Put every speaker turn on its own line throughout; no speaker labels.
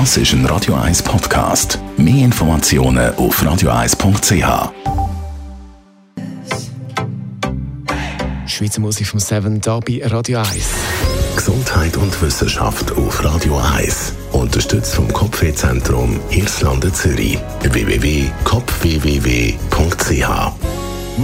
Das ist ein Radio 1 Podcast. Mehr Informationen auf radio1.ch.
Schweizer Musik vom Seven da bei Radio 1.
Gesundheit und Wissenschaft auf Radio 1. Unterstützt vom Kopfwehzentrum Irlande Zürich. www.kopfwww.ch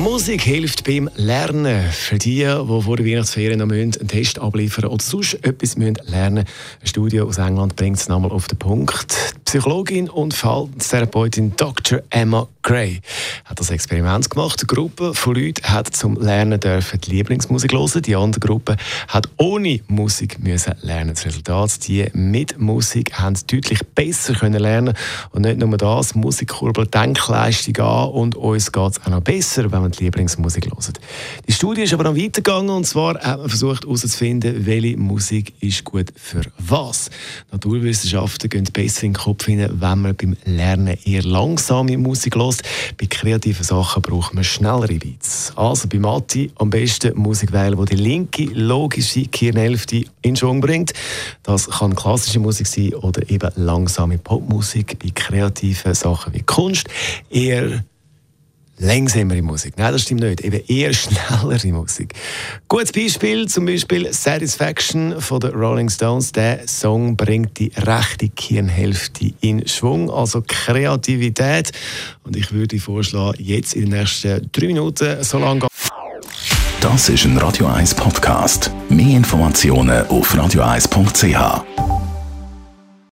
Musik hilft beim Lernen. Für die, die vor der Weihnachtsferien noch einen Test abliefern oder sonst etwas müssen lernen Ein Studio aus England bringt es nochmal auf den Punkt. Psychologin und Verhaltenstherapeutin Dr. Emma Gray hat das Experiment gemacht. Eine Gruppe von Leuten hat zum Lernen dürfen die Lieblingsmusik hören. Die andere Gruppe hat ohne Musik müssen lernen. Das Resultat, die mit Musik haben deutlich besser können lernen und nicht nur das, Musik kurbelt Denkleistung an und uns geht es auch noch besser, wenn wir die Lieblingsmusik hören. Die Studie ist aber noch weitergegangen und zwar hat man versucht herauszufinden, welche Musik ist gut für was. Naturwissenschaften gehen besser in den Kopf hinein, wenn man beim Lernen eher langsame Musik hört. Bei kreativen Sachen braucht man schnellere Beats. Also bei Matti am besten Musik wählen, die die linke logische Gehirnhälfte in Schwung bringt. Das kann klassische Musik sein oder eben langsame Popmusik. Bei kreativen Sachen wie Kunst eher langsamere Musik. Nein, das stimmt nicht. Eben eher schnellere Musik. Gutes Beispiel, zum Beispiel Satisfaction von den Rolling Stones. Der Song bringt die rechte Kirnhälfte in Schwung, also Kreativität. Und ich würde vorschlagen, jetzt in den nächsten drei Minuten so lange
Das ist ein Radio 1 Podcast. Mehr Informationen auf radio1.ch.